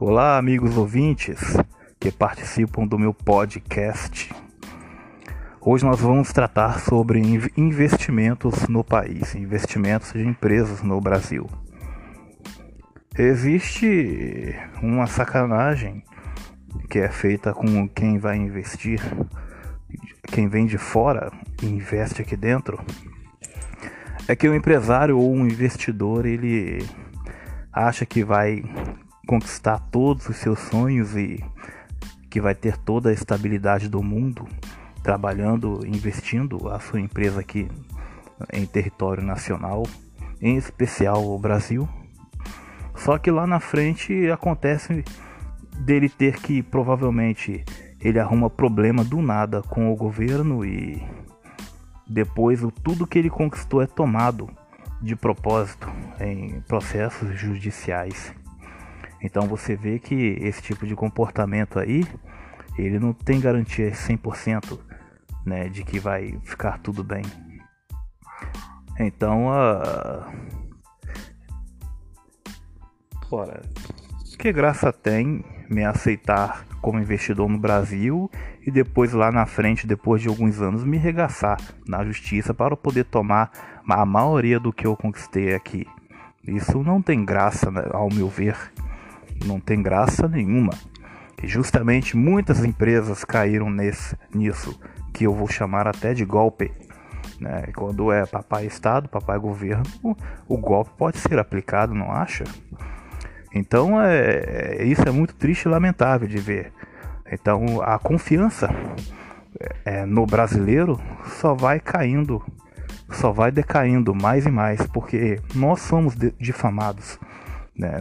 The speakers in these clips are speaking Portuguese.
Olá, amigos ouvintes que participam do meu podcast. Hoje nós vamos tratar sobre investimentos no país, investimentos de empresas no Brasil. Existe uma sacanagem que é feita com quem vai investir, quem vem de fora e investe aqui dentro. É que o empresário ou um investidor ele acha que vai conquistar todos os seus sonhos e que vai ter toda a estabilidade do mundo trabalhando, investindo a sua empresa aqui em território nacional, em especial o Brasil. Só que lá na frente acontece dele ter que provavelmente ele arruma problema do nada com o governo e depois o tudo que ele conquistou é tomado de propósito em processos judiciais. Então você vê que esse tipo de comportamento aí, ele não tem garantia 100% né, de que vai ficar tudo bem. Então, uh... Ora, que graça tem me aceitar como investidor no Brasil e depois lá na frente, depois de alguns anos, me regaçar na justiça para poder tomar a maioria do que eu conquistei aqui. Isso não tem graça, né, ao meu ver não tem graça nenhuma. E justamente muitas empresas caíram nesse, nisso, que eu vou chamar até de golpe. Né? Quando é papai Estado, papai governo, o golpe pode ser aplicado, não acha? Então é, é, isso é muito triste e lamentável de ver. Então a confiança é, no brasileiro só vai caindo, só vai decaindo mais e mais, porque nós somos difamados. Né?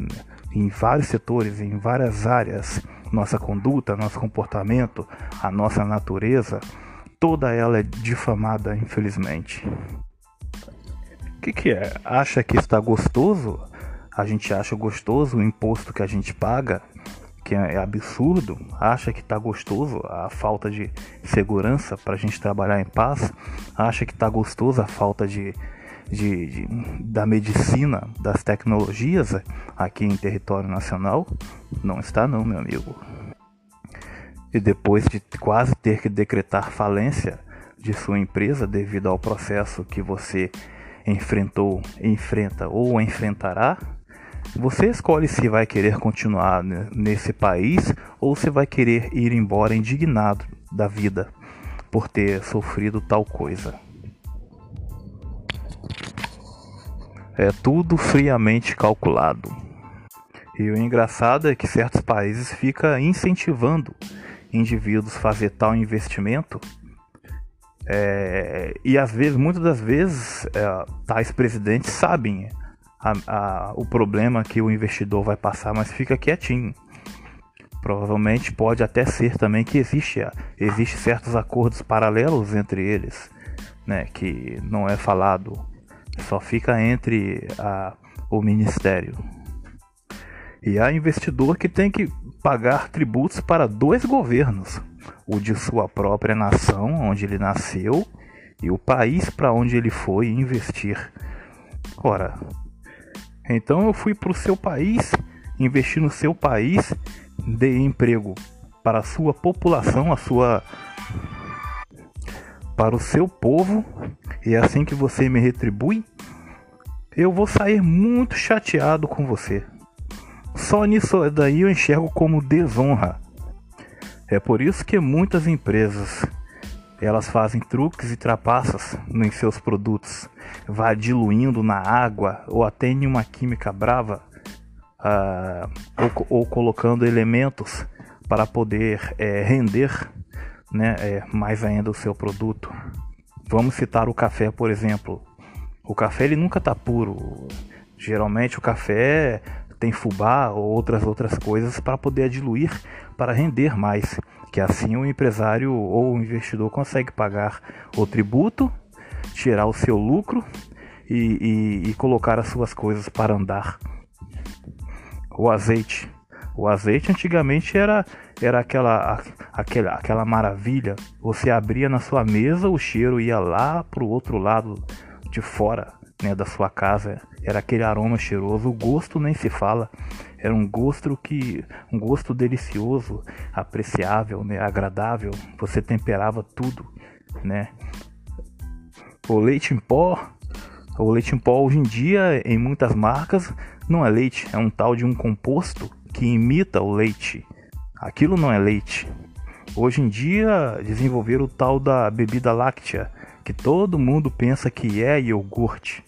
Em vários setores, em várias áreas, nossa conduta, nosso comportamento, a nossa natureza, toda ela é difamada, infelizmente. O que, que é? Acha que está gostoso? A gente acha gostoso o imposto que a gente paga, que é absurdo? Acha que está gostoso a falta de segurança para a gente trabalhar em paz? Acha que está gostoso a falta de de, de, da medicina, das tecnologias aqui em território nacional? Não está não, meu amigo. E depois de quase ter que decretar falência de sua empresa devido ao processo que você enfrentou, enfrenta ou enfrentará, você escolhe se vai querer continuar nesse país ou se vai querer ir embora indignado da vida por ter sofrido tal coisa. É tudo friamente calculado. E o engraçado é que certos países ficam incentivando indivíduos a fazer tal investimento. É, e às vezes, muitas das vezes, é, tais presidentes sabem a, a, o problema que o investidor vai passar, mas fica quietinho. Provavelmente pode até ser também que existe, existe certos acordos paralelos entre eles, né, que não é falado só fica entre a, o ministério. E há investidor que tem que pagar tributos para dois governos: o de sua própria nação, onde ele nasceu, e o país para onde ele foi investir. Ora, então eu fui para o seu país, investi no seu país, dei emprego para a sua população, a sua para o seu povo, e é assim que você me retribui, eu vou sair muito chateado com você. Só nisso daí eu enxergo como desonra. É por isso que muitas empresas elas fazem truques e trapaças em seus produtos, vai diluindo na água ou até em uma química brava, uh, ou, ou, colocando elementos para poder é, render né, é, mais ainda o seu produto. Vamos citar o café, por exemplo. O café ele nunca está puro. Geralmente o café tem fubá ou outras outras coisas para poder diluir, para render mais. Que assim o empresário ou o investidor consegue pagar o tributo, tirar o seu lucro e, e, e colocar as suas coisas para andar. O azeite. O azeite antigamente era era aquela, aquela, aquela maravilha. Você abria na sua mesa, o cheiro ia lá para o outro lado de fora né, da sua casa. era aquele aroma cheiroso, o gosto nem se fala. Era um gosto que um gosto delicioso, apreciável, né, agradável. Você temperava tudo, né? O leite em pó, o leite em pó hoje em dia em muitas marcas não é leite, é um tal de um composto que imita o leite. Aquilo não é leite. Hoje em dia desenvolveram o tal da bebida láctea, que todo mundo pensa que é iogurte.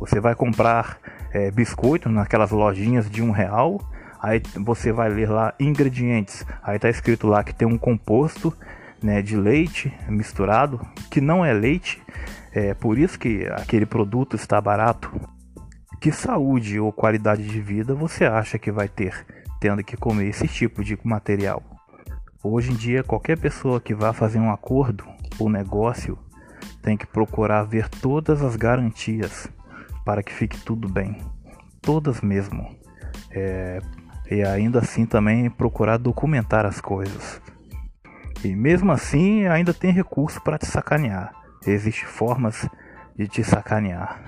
Você vai comprar é, biscoito naquelas lojinhas de um real, aí você vai ler lá ingredientes, aí tá escrito lá que tem um composto né, de leite misturado, que não é leite, é por isso que aquele produto está barato. Que saúde ou qualidade de vida você acha que vai ter tendo que comer esse tipo de material? Hoje em dia, qualquer pessoa que vá fazer um acordo ou negócio tem que procurar ver todas as garantias para que fique tudo bem, todas mesmo. É, e ainda assim também procurar documentar as coisas. E mesmo assim ainda tem recurso para te sacanear. Existem formas de te sacanear.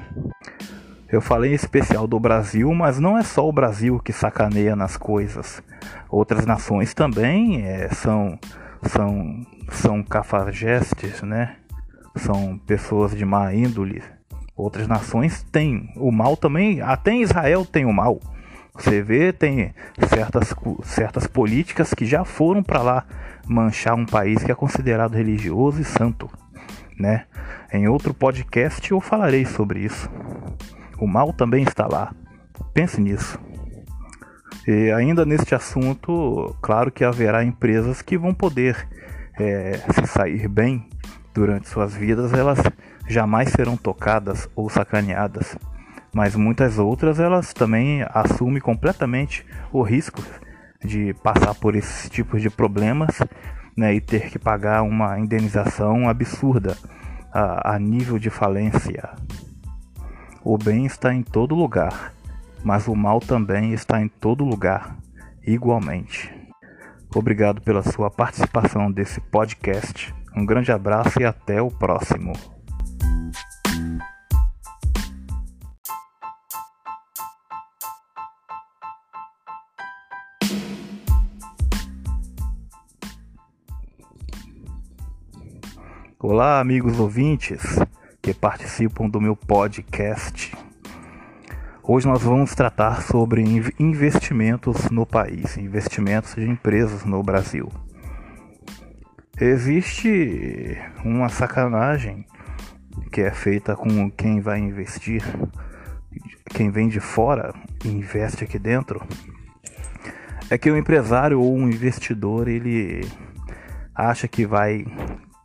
Eu falei em especial do Brasil, mas não é só o Brasil que sacaneia nas coisas. Outras nações também é, são são são cafajestes, né? São pessoas de má índole Outras nações têm. O mal também, até em Israel tem o mal. Você vê, tem certas, certas políticas que já foram para lá manchar um país que é considerado religioso e santo, né? Em outro podcast eu falarei sobre isso. O mal também está lá. Pense nisso. E ainda neste assunto, claro que haverá empresas que vão poder é, se sair bem durante suas vidas, elas jamais serão tocadas ou sacaneadas, mas muitas outras elas também assumem completamente o risco de passar por esses tipos de problemas né, e ter que pagar uma indenização absurda a, a nível de falência. O bem está em todo lugar, mas o mal também está em todo lugar, igualmente. Obrigado pela sua participação desse podcast. Um grande abraço e até o próximo. Olá, amigos ouvintes que participam do meu podcast. Hoje nós vamos tratar sobre investimentos no país, investimentos de empresas no Brasil. Existe uma sacanagem que é feita com quem vai investir, quem vem de fora e investe aqui dentro. É que o empresário ou um investidor ele acha que vai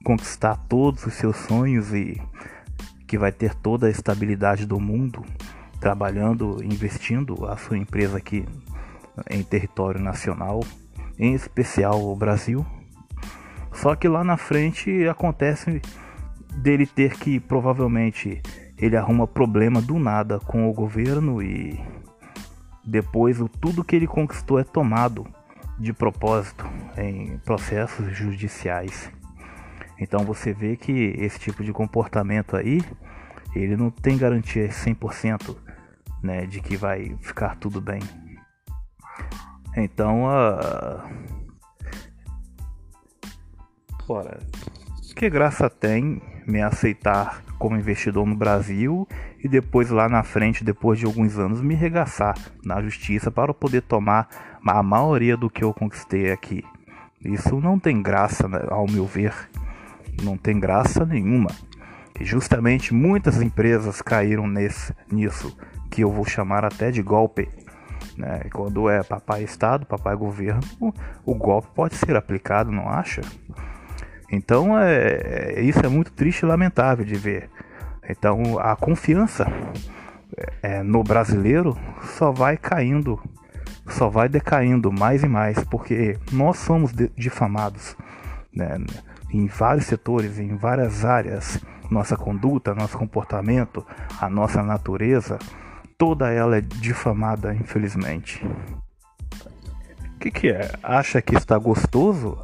conquistar todos os seus sonhos e que vai ter toda a estabilidade do mundo trabalhando, investindo a sua empresa aqui em território nacional, em especial o Brasil. Só que lá na frente acontece dele ter que provavelmente ele arruma problema do nada com o governo e depois tudo que ele conquistou é tomado de propósito em processos judiciais. Então você vê que esse tipo de comportamento aí, ele não tem garantia 100% né, de que vai ficar tudo bem. Então, uh... Ora, que graça tem me aceitar como investidor no Brasil e depois lá na frente, depois de alguns anos, me regaçar na justiça para poder tomar a maioria do que eu conquistei aqui. Isso não tem graça, né, ao meu ver não tem graça nenhuma. E justamente muitas empresas caíram nesse, nisso, que eu vou chamar até de golpe. Né? Quando é papai Estado, papai governo, o golpe pode ser aplicado, não acha? Então é, é, isso é muito triste e lamentável de ver. Então a confiança é, no brasileiro só vai caindo, só vai decaindo mais e mais, porque nós somos difamados. Né? Em vários setores, em várias áreas, nossa conduta, nosso comportamento, a nossa natureza, toda ela é difamada, infelizmente. O que, que é? Acha que está gostoso?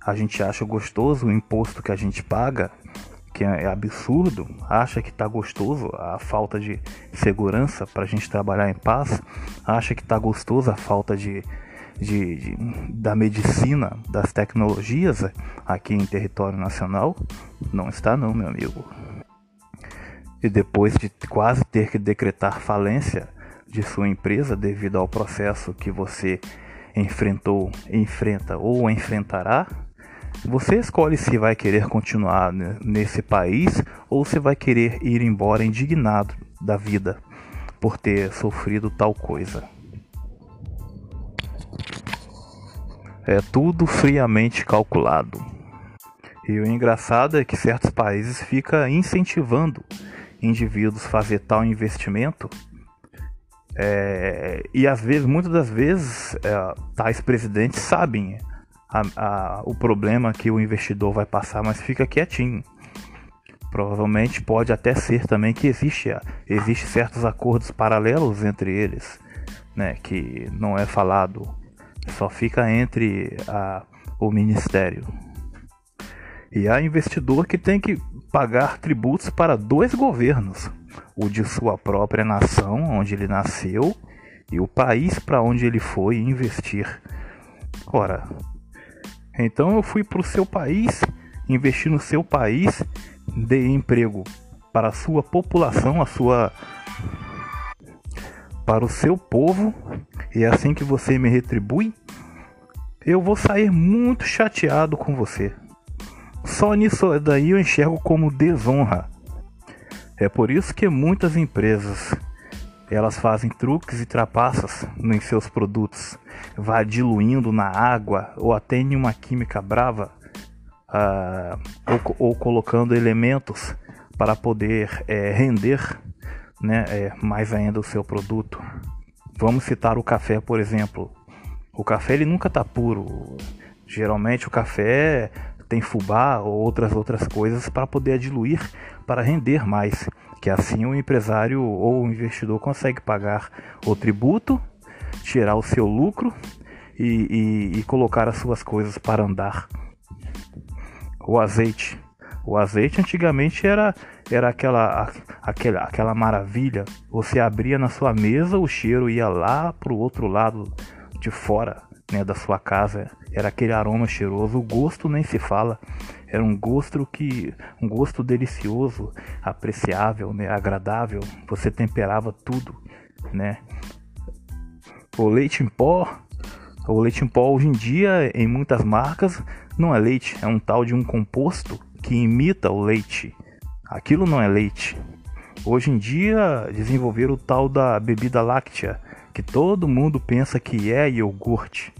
A gente acha gostoso o imposto que a gente paga, que é absurdo, acha que está gostoso a falta de segurança para a gente trabalhar em paz, acha que está gostoso a falta de, de, de, da medicina, das tecnologias aqui em território nacional? Não está não, meu amigo. E depois de quase ter que decretar falência de sua empresa devido ao processo que você enfrentou, enfrenta ou enfrentará, você escolhe se vai querer continuar nesse país ou se vai querer ir embora indignado da vida por ter sofrido tal coisa. É tudo friamente calculado. E o engraçado é que certos países ficam incentivando indivíduos a fazer tal investimento é, e às vezes, muitas das vezes, é, tais presidentes sabem a, a, o problema que o investidor vai passar, mas fica quietinho. Provavelmente pode até ser também que existe, existe certos acordos paralelos entre eles, né, que não é falado, só fica entre a, o ministério. E há investidor que tem que pagar tributos para dois governos, o de sua própria nação, onde ele nasceu, e o país para onde ele foi investir. Ora, então eu fui para o seu país, investi no seu país, dei emprego para a sua população, a sua para o seu povo, e é assim que você me retribui, eu vou sair muito chateado com você. Só nisso daí eu enxergo como desonra. É por isso que muitas empresas elas fazem truques e trapaças em seus produtos, vai diluindo na água ou até em uma química brava, uh, ou, ou, colocando elementos para poder é, render né, é, mais ainda o seu produto. Vamos citar o café, por exemplo. O café ele nunca está puro. Geralmente o café tem fubá ou outras outras coisas para poder diluir para render mais que assim o empresário ou o investidor consegue pagar o tributo, tirar o seu lucro e, e, e colocar as suas coisas para andar. O azeite. O azeite antigamente era, era aquela, aquela, aquela maravilha. Você abria na sua mesa, o cheiro ia lá para o outro lado de fora né, da sua casa. Era aquele aroma cheiroso. O gosto nem se fala. Era um gosto que um gosto delicioso, apreciável, né, agradável. Você temperava tudo, né? O leite em pó, o leite em pó hoje em dia em muitas marcas não é leite, é um tal de um composto que imita o leite. Aquilo não é leite. Hoje em dia desenvolveram o tal da bebida láctea, que todo mundo pensa que é iogurte.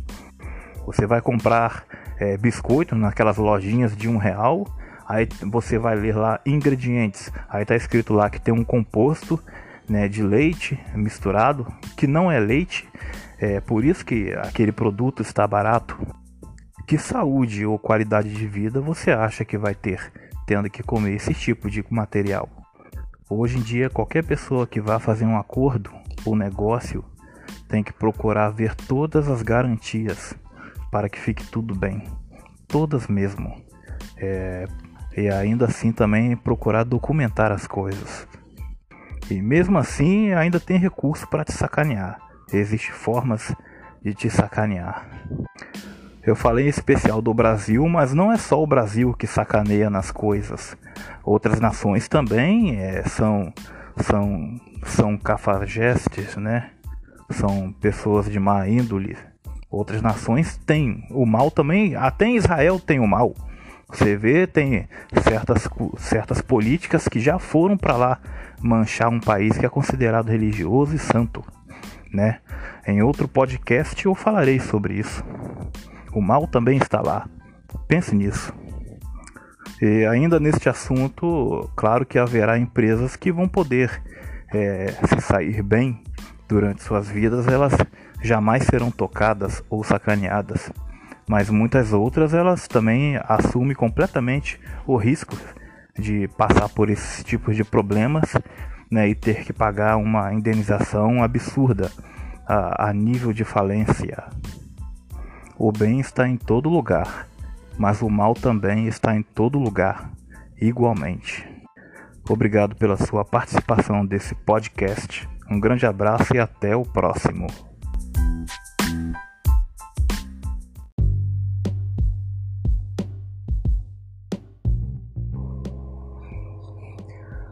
Você vai comprar é, biscoito naquelas lojinhas de um real. Aí você vai ler lá ingredientes. Aí tá escrito lá que tem um composto né, de leite misturado, que não é leite. É por isso que aquele produto está barato. Que saúde ou qualidade de vida você acha que vai ter tendo que comer esse tipo de material? Hoje em dia, qualquer pessoa que vá fazer um acordo ou negócio tem que procurar ver todas as garantias para que fique tudo bem, todas mesmo. É, e ainda assim também procurar documentar as coisas. E mesmo assim ainda tem recurso para te sacanear. Existem formas de te sacanear. Eu falei em especial do Brasil, mas não é só o Brasil que sacaneia nas coisas. Outras nações também é, são são são cafajestes, né? São pessoas de má índole, Outras nações têm. O mal também, até em Israel tem o mal. Você vê, tem certas, certas políticas que já foram para lá manchar um país que é considerado religioso e santo, né? Em outro podcast eu falarei sobre isso. O mal também está lá. Pense nisso. E ainda neste assunto, claro que haverá empresas que vão poder é, se sair bem durante suas vidas, elas jamais serão tocadas ou sacaneadas, mas muitas outras elas também assumem completamente o risco de passar por esses tipos de problemas né, e ter que pagar uma indenização absurda a, a nível de falência. O bem está em todo lugar, mas o mal também está em todo lugar. igualmente. Obrigado pela sua participação desse podcast. Um grande abraço e até o próximo.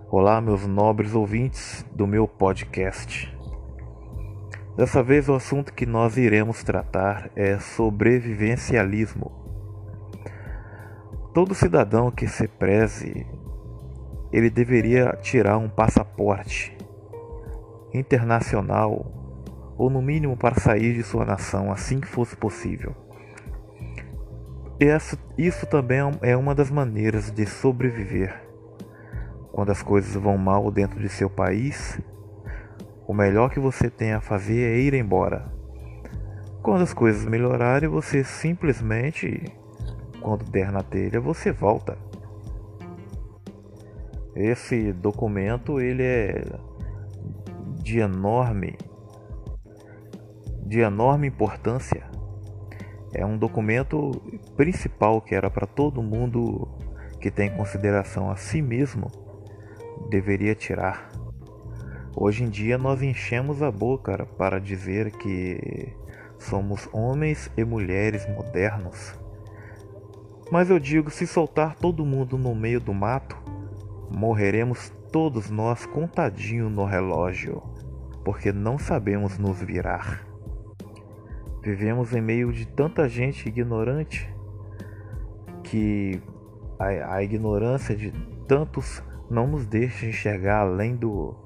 Olá, meus nobres ouvintes do meu podcast. Dessa vez, o assunto que nós iremos tratar é sobrevivencialismo. Todo cidadão que se preze, ele deveria tirar um passaporte internacional ou no mínimo para sair de sua nação assim que fosse possível. Essa, isso também é uma das maneiras de sobreviver quando as coisas vão mal dentro de seu país, o melhor que você tem a fazer é ir embora. Quando as coisas melhorarem, você simplesmente, quando der na telha, você volta. Esse documento ele é de enorme de enorme importância. É um documento principal que era para todo mundo que tem consideração a si mesmo deveria tirar. Hoje em dia nós enchemos a boca para dizer que somos homens e mulheres modernos. Mas eu digo, se soltar todo mundo no meio do mato, morreremos todos nós contadinho no relógio, porque não sabemos nos virar. Vivemos em meio de tanta gente ignorante que a, a ignorância de tantos não nos deixa enxergar além do,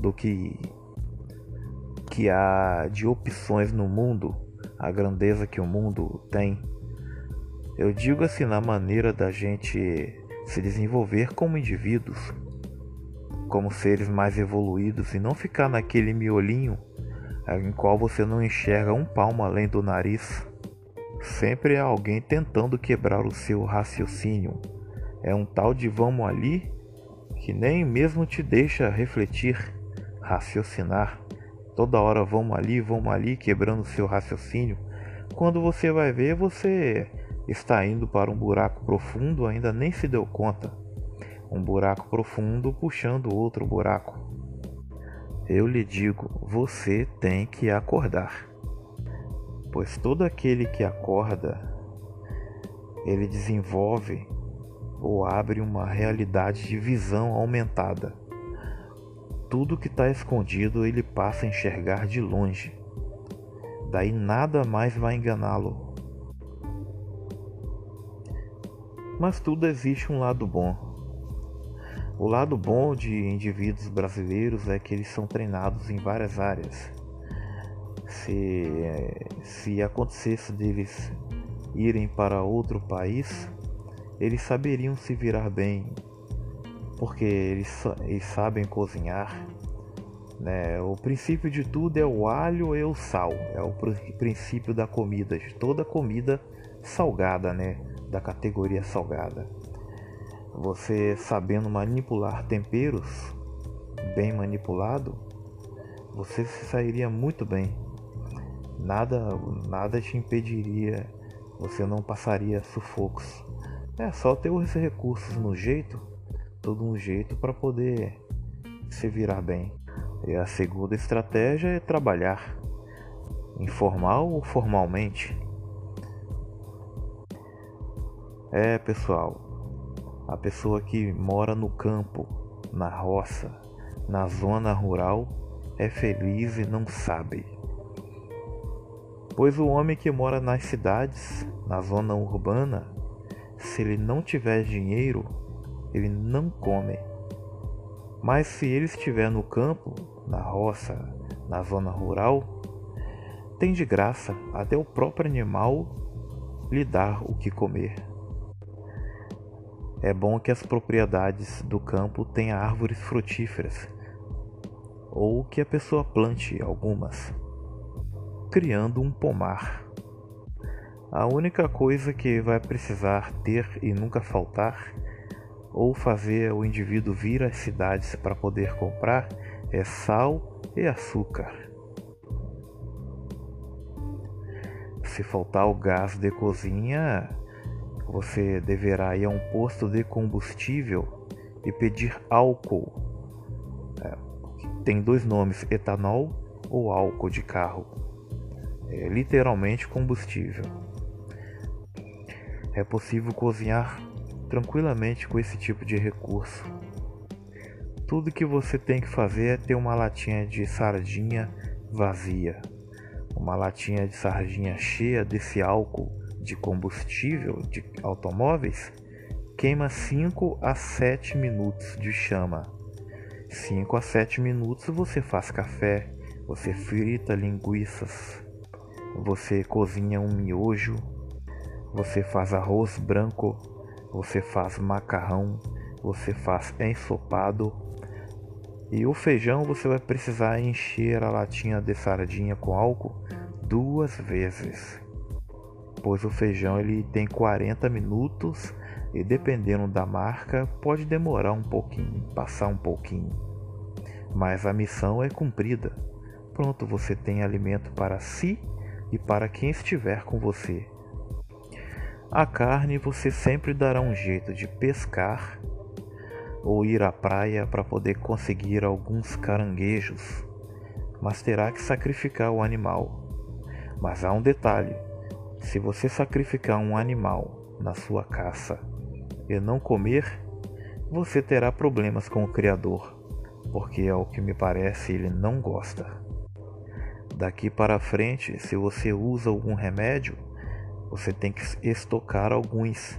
do que, que há de opções no mundo, a grandeza que o mundo tem. Eu digo assim na maneira da gente se desenvolver como indivíduos, como seres mais evoluídos e não ficar naquele miolinho em qual você não enxerga um palmo além do nariz. Sempre há alguém tentando quebrar o seu raciocínio. É um tal de vamos ali que nem mesmo te deixa refletir, raciocinar. Toda hora vamos ali, vamos ali, quebrando seu raciocínio. Quando você vai ver, você está indo para um buraco profundo, ainda nem se deu conta. Um buraco profundo puxando outro buraco. Eu lhe digo, você tem que acordar. Pois todo aquele que acorda, ele desenvolve ou abre uma realidade de visão aumentada. Tudo que está escondido ele passa a enxergar de longe. Daí nada mais vai enganá-lo. Mas tudo existe um lado bom. O lado bom de indivíduos brasileiros é que eles são treinados em várias áreas. Se, se acontecesse deles irem para outro país, eles saberiam se virar bem, porque eles, eles sabem cozinhar. Né? O princípio de tudo é o alho e o sal, é o princípio da comida, de toda comida salgada, né? da categoria salgada. Você sabendo manipular temperos, bem manipulado, você se sairia muito bem. Nada, nada te impediria, você não passaria sufocos. É só ter os recursos no jeito, todo um jeito para poder se virar bem. E a segunda estratégia é trabalhar, informal ou formalmente. É, pessoal, a pessoa que mora no campo, na roça, na zona rural, é feliz e não sabe. Pois o homem que mora nas cidades, na zona urbana, se ele não tiver dinheiro, ele não come. Mas se ele estiver no campo, na roça, na zona rural, tem de graça até o próprio animal lhe dar o que comer. É bom que as propriedades do campo tenham árvores frutíferas, ou que a pessoa plante algumas, criando um pomar. A única coisa que vai precisar ter e nunca faltar, ou fazer o indivíduo vir às cidades para poder comprar, é sal e açúcar. Se faltar o gás de cozinha, você deverá ir a um posto de combustível e pedir álcool. É, tem dois nomes: etanol ou álcool de carro. É literalmente combustível. É possível cozinhar tranquilamente com esse tipo de recurso. Tudo que você tem que fazer é ter uma latinha de sardinha vazia, uma latinha de sardinha cheia desse álcool de combustível de automóveis queima 5 a 7 minutos de chama. 5 a 7 minutos você faz café, você frita linguiças, você cozinha um miojo, você faz arroz branco, você faz macarrão, você faz ensopado. E o feijão você vai precisar encher a latinha de sardinha com álcool duas vezes pois o feijão ele tem 40 minutos e dependendo da marca pode demorar um pouquinho, passar um pouquinho. Mas a missão é cumprida. Pronto, você tem alimento para si e para quem estiver com você. A carne você sempre dará um jeito de pescar ou ir à praia para poder conseguir alguns caranguejos, mas terá que sacrificar o animal. Mas há um detalhe: se você sacrificar um animal na sua caça e não comer, você terá problemas com o Criador, porque ao que me parece ele não gosta. Daqui para frente, se você usa algum remédio, você tem que estocar alguns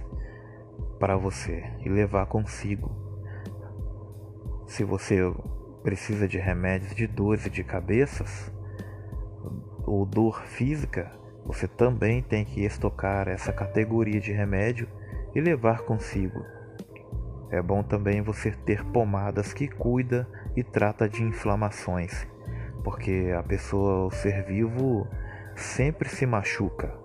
para você e levar consigo. Se você precisa de remédios de dores de cabeças ou dor física, você também tem que estocar essa categoria de remédio e levar consigo. É bom também você ter pomadas que cuida e trata de inflamações, porque a pessoa, o ser vivo, sempre se machuca.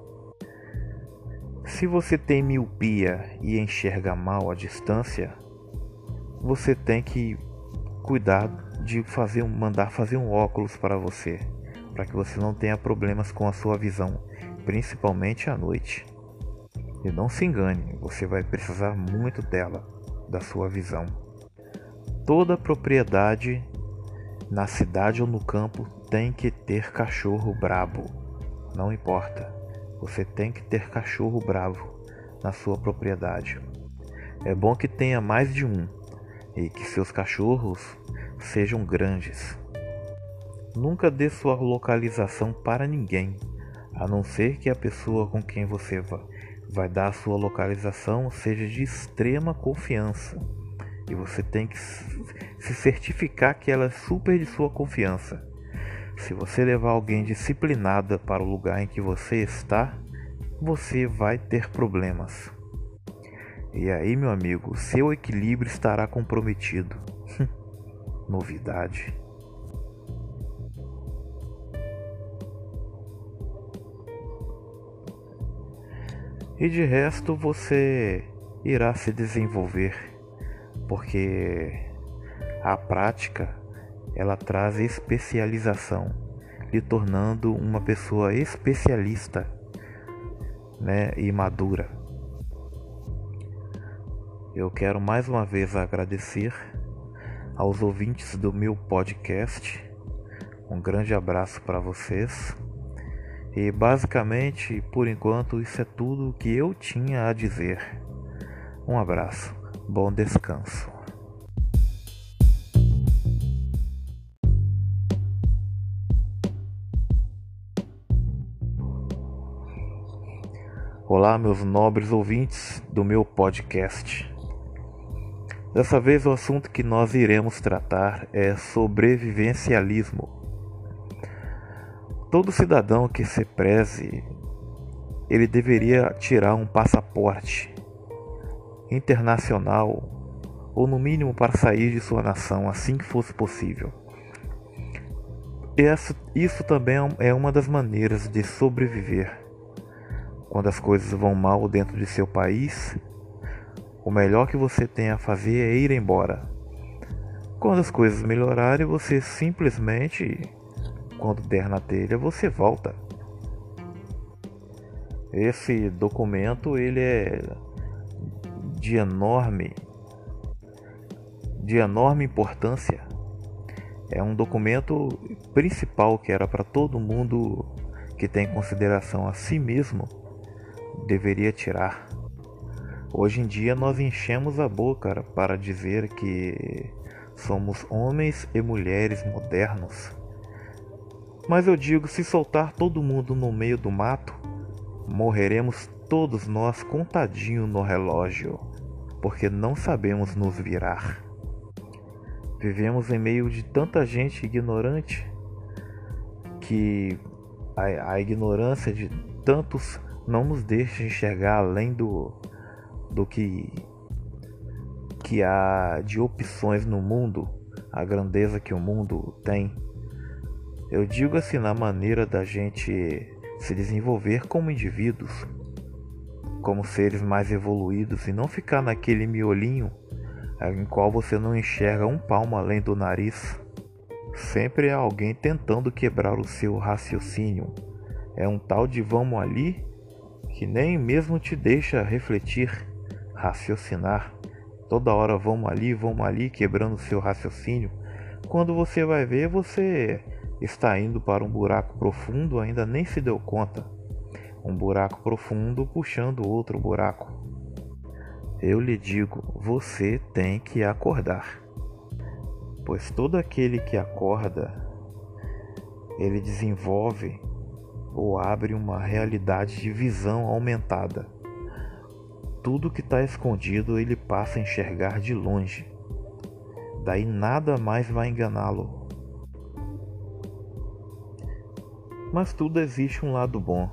Se você tem miopia e enxerga mal à distância, você tem que cuidar de fazer, mandar fazer um óculos para você para que você não tenha problemas com a sua visão, principalmente à noite. E não se engane, você vai precisar muito dela, da sua visão. Toda propriedade na cidade ou no campo tem que ter cachorro brabo. Não importa. Você tem que ter cachorro bravo na sua propriedade. É bom que tenha mais de um e que seus cachorros sejam grandes. Nunca dê sua localização para ninguém, a não ser que a pessoa com quem você vai dar sua localização seja de extrema confiança. E você tem que se certificar que ela é super de sua confiança. Se você levar alguém disciplinada para o lugar em que você está, você vai ter problemas. E aí, meu amigo, seu equilíbrio estará comprometido. Novidade. E de resto você irá se desenvolver, porque a prática ela traz especialização, lhe tornando uma pessoa especialista, né, e madura. Eu quero mais uma vez agradecer aos ouvintes do meu podcast. Um grande abraço para vocês. E basicamente, por enquanto, isso é tudo que eu tinha a dizer. Um abraço, bom descanso. Olá, meus nobres ouvintes do meu podcast. Dessa vez, o assunto que nós iremos tratar é sobrevivencialismo. Todo cidadão que se preze, ele deveria tirar um passaporte internacional ou no mínimo para sair de sua nação assim que fosse possível. Isso, isso também é uma das maneiras de sobreviver. Quando as coisas vão mal dentro de seu país, o melhor que você tem a fazer é ir embora. Quando as coisas melhorarem, você simplesmente quando der na telha, você volta. Esse documento ele é de enorme de enorme importância. É um documento principal que era para todo mundo que tem consideração a si mesmo deveria tirar. Hoje em dia nós enchemos a boca para dizer que somos homens e mulheres modernos. Mas eu digo, se soltar todo mundo no meio do mato, morreremos todos nós contadinho no relógio, porque não sabemos nos virar. Vivemos em meio de tanta gente ignorante que a, a ignorância de tantos não nos deixa enxergar além do, do que, que há de opções no mundo, a grandeza que o mundo tem. Eu digo assim na maneira da gente se desenvolver como indivíduos, como seres mais evoluídos e não ficar naquele miolinho em qual você não enxerga um palmo além do nariz. Sempre há alguém tentando quebrar o seu raciocínio. É um tal de vamos ali que nem mesmo te deixa refletir, raciocinar. Toda hora vamos ali, vamos ali, quebrando seu raciocínio. Quando você vai ver, você está indo para um buraco profundo, ainda nem se deu conta. Um buraco profundo puxando outro buraco. Eu lhe digo, você tem que acordar. Pois todo aquele que acorda, ele desenvolve ou abre uma realidade de visão aumentada. Tudo que está escondido ele passa a enxergar de longe. Daí nada mais vai enganá-lo. Mas tudo existe um lado bom.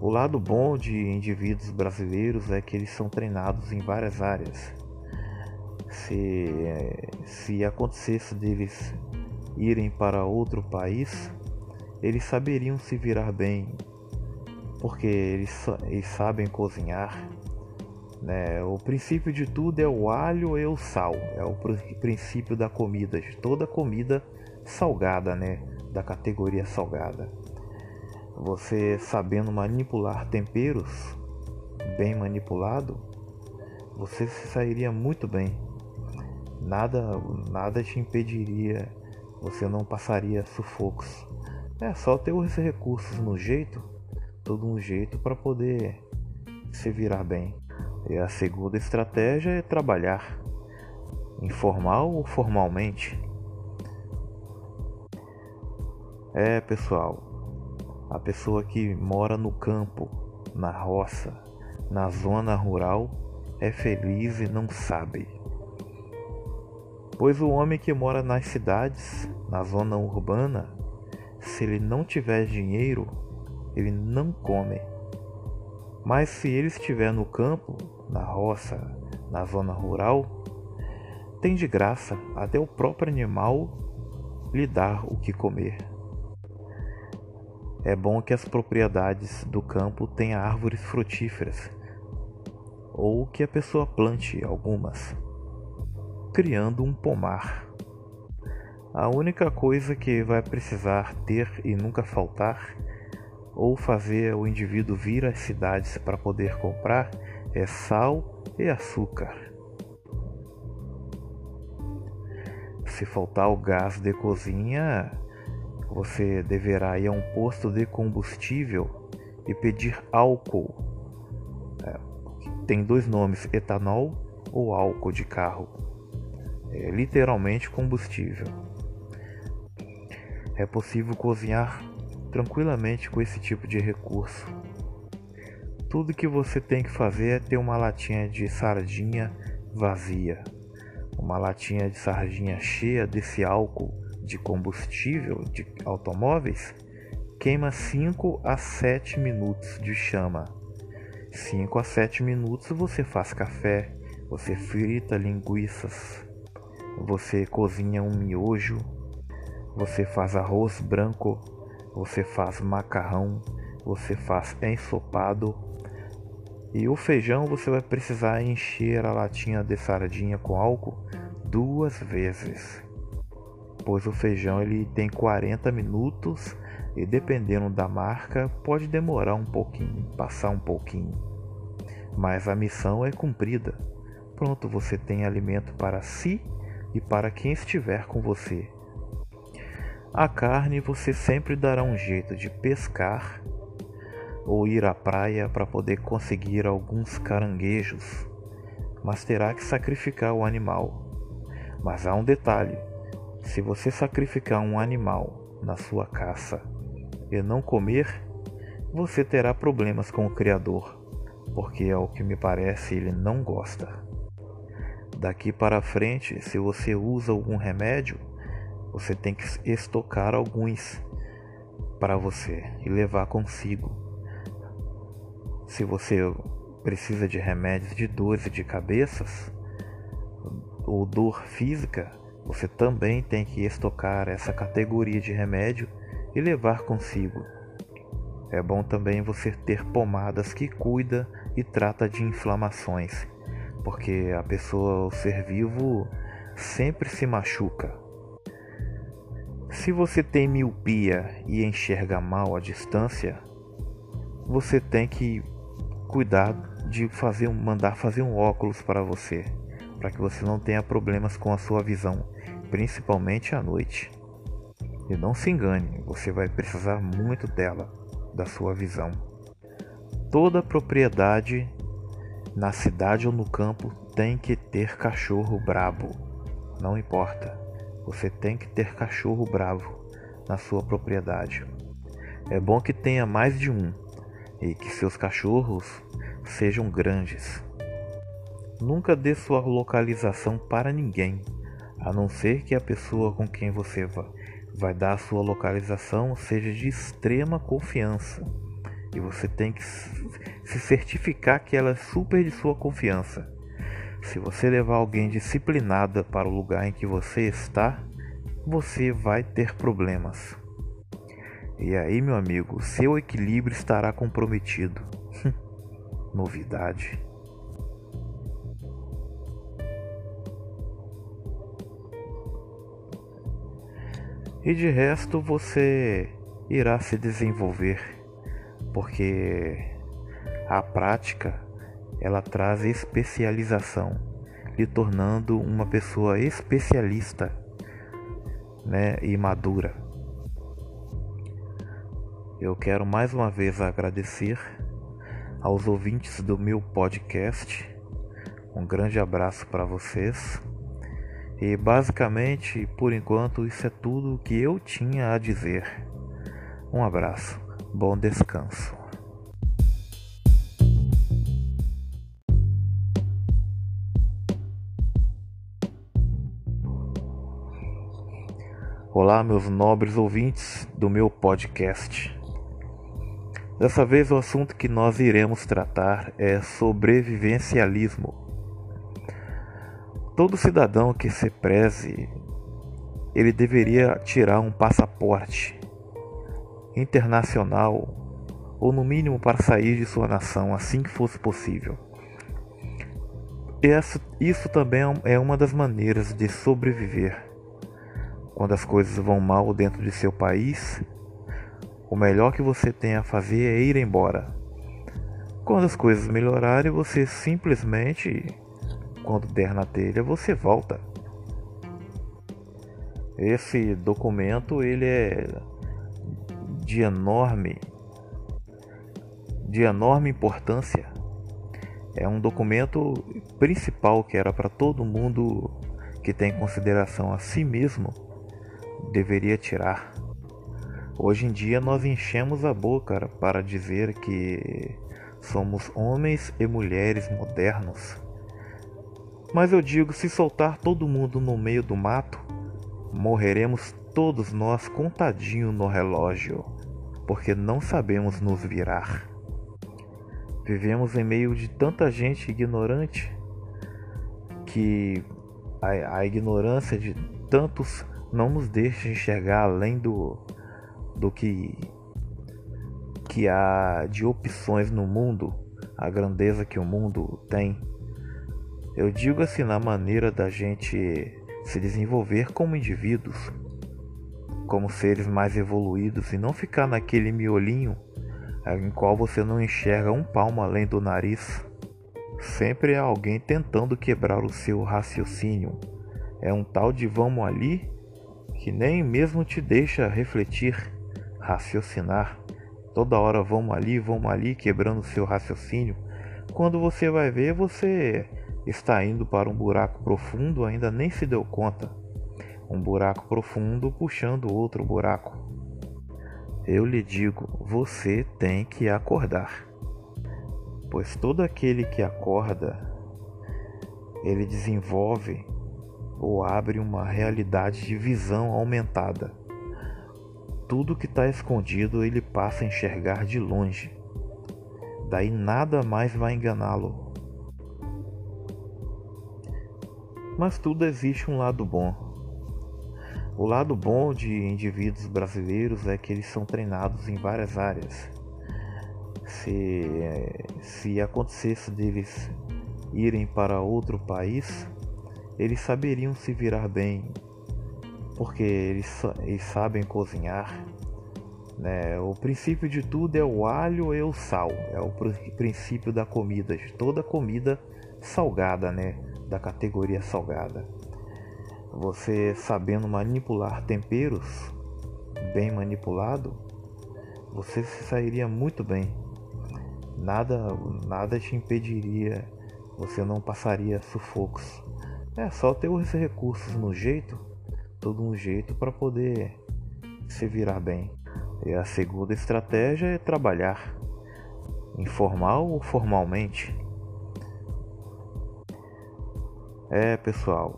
O lado bom de indivíduos brasileiros é que eles são treinados em várias áreas. Se, se acontecesse deles irem para outro país, eles saberiam se virar bem, porque eles, eles sabem cozinhar. Né? O princípio de tudo é o alho e o sal, é o princípio da comida, de toda comida salgada, né? da categoria salgada. Você sabendo manipular temperos, bem manipulado, você se sairia muito bem. Nada, nada te impediria, você não passaria sufocos. É só ter os recursos no jeito, todo um jeito para poder se virar bem. E a segunda estratégia é trabalhar, informal ou formalmente. É, pessoal, a pessoa que mora no campo, na roça, na zona rural, é feliz e não sabe. Pois o homem que mora nas cidades, na zona urbana, se ele não tiver dinheiro, ele não come. Mas se ele estiver no campo, na roça, na zona rural, tem de graça até o próprio animal lhe dar o que comer. É bom que as propriedades do campo tenham árvores frutíferas, ou que a pessoa plante algumas, criando um pomar. A única coisa que vai precisar ter e nunca faltar, ou fazer o indivíduo vir às cidades para poder comprar, é sal e açúcar. Se faltar o gás de cozinha, você deverá ir a um posto de combustível e pedir álcool. É, tem dois nomes: etanol ou álcool de carro. É literalmente combustível. É possível cozinhar tranquilamente com esse tipo de recurso. Tudo que você tem que fazer é ter uma latinha de sardinha vazia, uma latinha de sardinha cheia desse álcool de combustível de automóveis queima 5 a 7 minutos de chama. 5 a 7 minutos você faz café, você frita linguiças, você cozinha um miojo, você faz arroz branco, você faz macarrão, você faz ensopado. E o feijão você vai precisar encher a latinha de sardinha com álcool duas vezes pois o feijão ele tem 40 minutos e dependendo da marca pode demorar um pouquinho, passar um pouquinho. mas a missão é cumprida. Pronto, você tem alimento para si e para quem estiver com você. A carne você sempre dará um jeito de pescar ou ir à praia para poder conseguir alguns caranguejos, mas terá que sacrificar o animal. Mas há um detalhe: se você sacrificar um animal na sua caça e não comer, você terá problemas com o Criador, porque ao que me parece ele não gosta. Daqui para frente, se você usa algum remédio, você tem que estocar alguns para você e levar consigo. Se você precisa de remédios de dores de cabeças ou dor física, você também tem que estocar essa categoria de remédio e levar consigo. É bom também você ter pomadas que cuida e trata de inflamações, porque a pessoa, o ser vivo, sempre se machuca. Se você tem miopia e enxerga mal à distância, você tem que cuidar de fazer mandar fazer um óculos para você, para que você não tenha problemas com a sua visão, principalmente à noite. E não se engane, você vai precisar muito dela, da sua visão. Toda propriedade na cidade ou no campo tem que ter cachorro brabo. Não importa. Você tem que ter cachorro bravo na sua propriedade. É bom que tenha mais de um e que seus cachorros sejam grandes. Nunca dê sua localização para ninguém, a não ser que a pessoa com quem você vai dar a sua localização seja de extrema confiança. E você tem que se certificar que ela é super de sua confiança. Se você levar alguém disciplinada para o lugar em que você está, você vai ter problemas. E aí, meu amigo, seu equilíbrio estará comprometido. Novidade. E de resto você irá se desenvolver, porque a prática ela traz especialização, lhe tornando uma pessoa especialista, né, e madura. Eu quero mais uma vez agradecer aos ouvintes do meu podcast. Um grande abraço para vocês. E basicamente, por enquanto, isso é tudo o que eu tinha a dizer. Um abraço, bom descanso. Olá, meus nobres ouvintes do meu podcast. Dessa vez o assunto que nós iremos tratar é sobrevivencialismo. Todo cidadão que se preze, ele deveria tirar um passaporte internacional ou no mínimo para sair de sua nação assim que fosse possível. Isso também é uma das maneiras de sobreviver. Quando as coisas vão mal dentro de seu país, o melhor que você tem a fazer é ir embora. Quando as coisas melhorarem, você simplesmente, quando der na telha, você volta. Esse documento ele é de enorme de enorme importância. É um documento principal que era para todo mundo que tem consideração a si mesmo deveria tirar. Hoje em dia nós enchemos a boca para dizer que somos homens e mulheres modernos. Mas eu digo, se soltar todo mundo no meio do mato, morreremos todos nós contadinho no relógio, porque não sabemos nos virar. Vivemos em meio de tanta gente ignorante que a, a ignorância de tantos não nos deixa enxergar além do do que que há de opções no mundo, a grandeza que o mundo tem. Eu digo assim na maneira da gente se desenvolver como indivíduos, como seres mais evoluídos e não ficar naquele miolinho em qual você não enxerga um palmo além do nariz. Sempre há alguém tentando quebrar o seu raciocínio. É um tal de vamos ali que nem mesmo te deixa refletir, raciocinar. Toda hora vamos ali, vamos ali, quebrando seu raciocínio. Quando você vai ver, você está indo para um buraco profundo, ainda nem se deu conta. Um buraco profundo puxando outro buraco. Eu lhe digo, você tem que acordar. Pois todo aquele que acorda, ele desenvolve ou abre uma realidade de visão aumentada. Tudo que está escondido ele passa a enxergar de longe. Daí nada mais vai enganá-lo. Mas tudo existe um lado bom. O lado bom de indivíduos brasileiros é que eles são treinados em várias áreas. Se, se acontecesse deles irem para outro país, eles saberiam se virar bem, porque eles, eles sabem cozinhar. Né? O princípio de tudo é o alho e o sal, é o princípio da comida, de toda comida salgada, né? da categoria salgada. Você sabendo manipular temperos, bem manipulado, você se sairia muito bem. Nada, nada te impediria, você não passaria sufocos. É só ter os recursos no jeito, todo um jeito para poder se virar bem. E a segunda estratégia é trabalhar, informal ou formalmente. É, pessoal,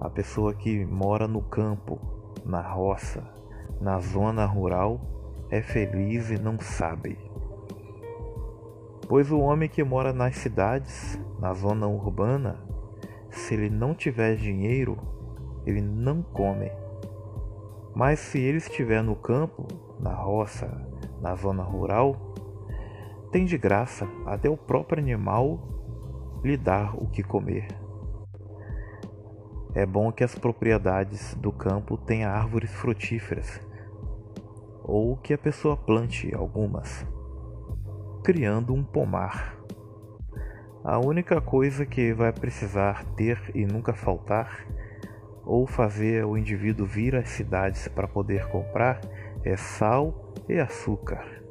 a pessoa que mora no campo, na roça, na zona rural, é feliz e não sabe. Pois o homem que mora nas cidades, na zona urbana, se ele não tiver dinheiro, ele não come. Mas se ele estiver no campo, na roça, na zona rural, tem de graça até o próprio animal lhe dar o que comer. É bom que as propriedades do campo tenham árvores frutíferas, ou que a pessoa plante algumas, criando um pomar. A única coisa que vai precisar ter e nunca faltar, ou fazer o indivíduo vir às cidades para poder comprar, é sal e açúcar.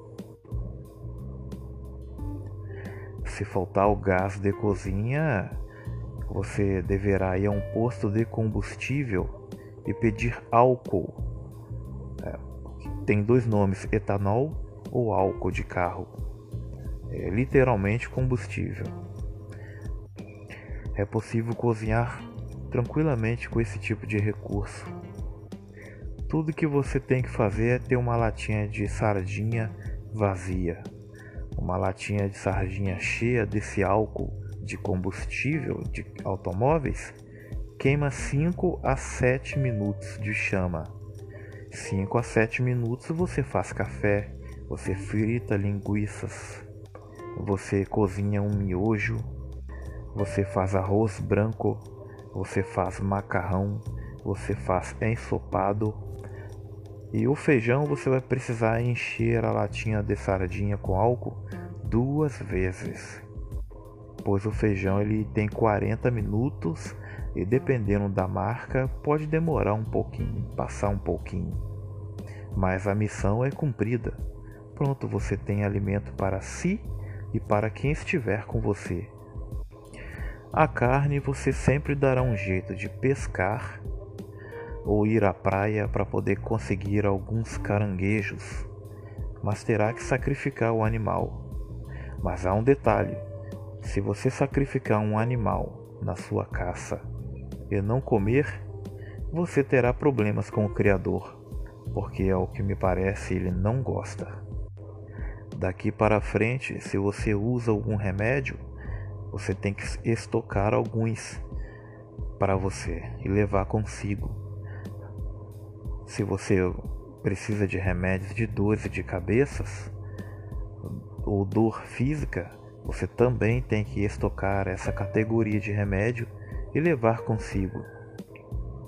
Se faltar o gás de cozinha, você deverá ir a um posto de combustível e pedir álcool. É, tem dois nomes: etanol ou álcool de carro. É literalmente combustível. É possível cozinhar tranquilamente com esse tipo de recurso. Tudo que você tem que fazer é ter uma latinha de sardinha vazia, uma latinha de sardinha cheia desse álcool de combustível de automóveis queima 5 a 7 minutos de chama. 5 a 7 minutos você faz café, você frita linguiças, você cozinha um miojo, você faz arroz branco, você faz macarrão, você faz ensopado. E o feijão você vai precisar encher a latinha de sardinha com álcool duas vezes pois o feijão ele tem 40 minutos e dependendo da marca pode demorar um pouquinho, passar um pouquinho. Mas a missão é cumprida. Pronto, você tem alimento para si e para quem estiver com você. A carne você sempre dará um jeito de pescar ou ir à praia para poder conseguir alguns caranguejos, mas terá que sacrificar o animal. Mas há um detalhe: se você sacrificar um animal na sua caça e não comer, você terá problemas com o Criador, porque ao que me parece ele não gosta. Daqui para frente, se você usa algum remédio, você tem que estocar alguns para você e levar consigo. Se você precisa de remédios de dores de cabeças ou dor física, você também tem que estocar essa categoria de remédio e levar consigo.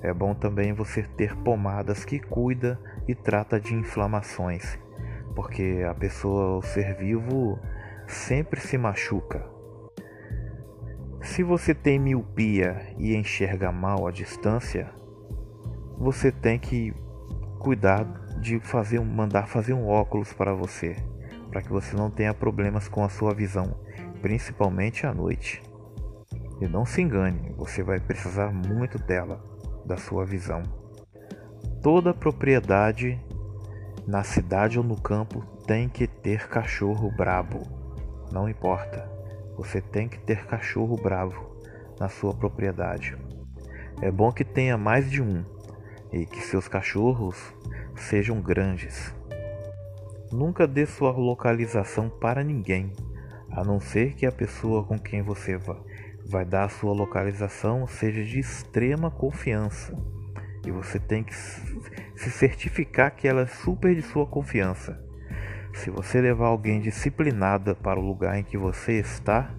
É bom também você ter pomadas que cuida e trata de inflamações, porque a pessoa, o ser vivo, sempre se machuca. Se você tem miopia e enxerga mal à distância, você tem que cuidar de fazer mandar fazer um óculos para você, para que você não tenha problemas com a sua visão, principalmente à noite. E não se engane, você vai precisar muito dela, da sua visão. Toda propriedade na cidade ou no campo tem que ter cachorro brabo. Não importa. Você tem que ter cachorro bravo na sua propriedade. É bom que tenha mais de um e que seus cachorros sejam grandes. Nunca dê sua localização para ninguém, a não ser que a pessoa com quem você vai dar sua localização seja de extrema confiança. E você tem que se certificar que ela é super de sua confiança. Se você levar alguém disciplinada para o lugar em que você está,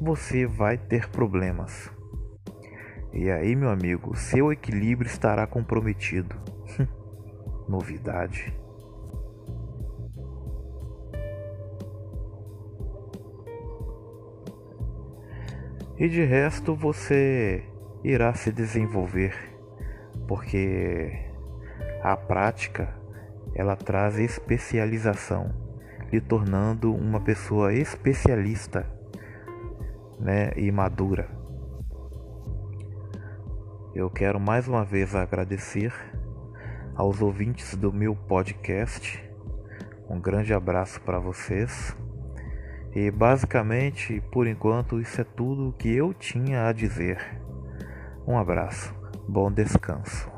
você vai ter problemas. E aí, meu amigo, seu equilíbrio estará comprometido. Novidade. E de resto você irá se desenvolver, porque a prática ela traz especialização, lhe tornando uma pessoa especialista né, e madura. Eu quero mais uma vez agradecer aos ouvintes do meu podcast. Um grande abraço para vocês. E basicamente, por enquanto, isso é tudo que eu tinha a dizer. Um abraço, bom descanso.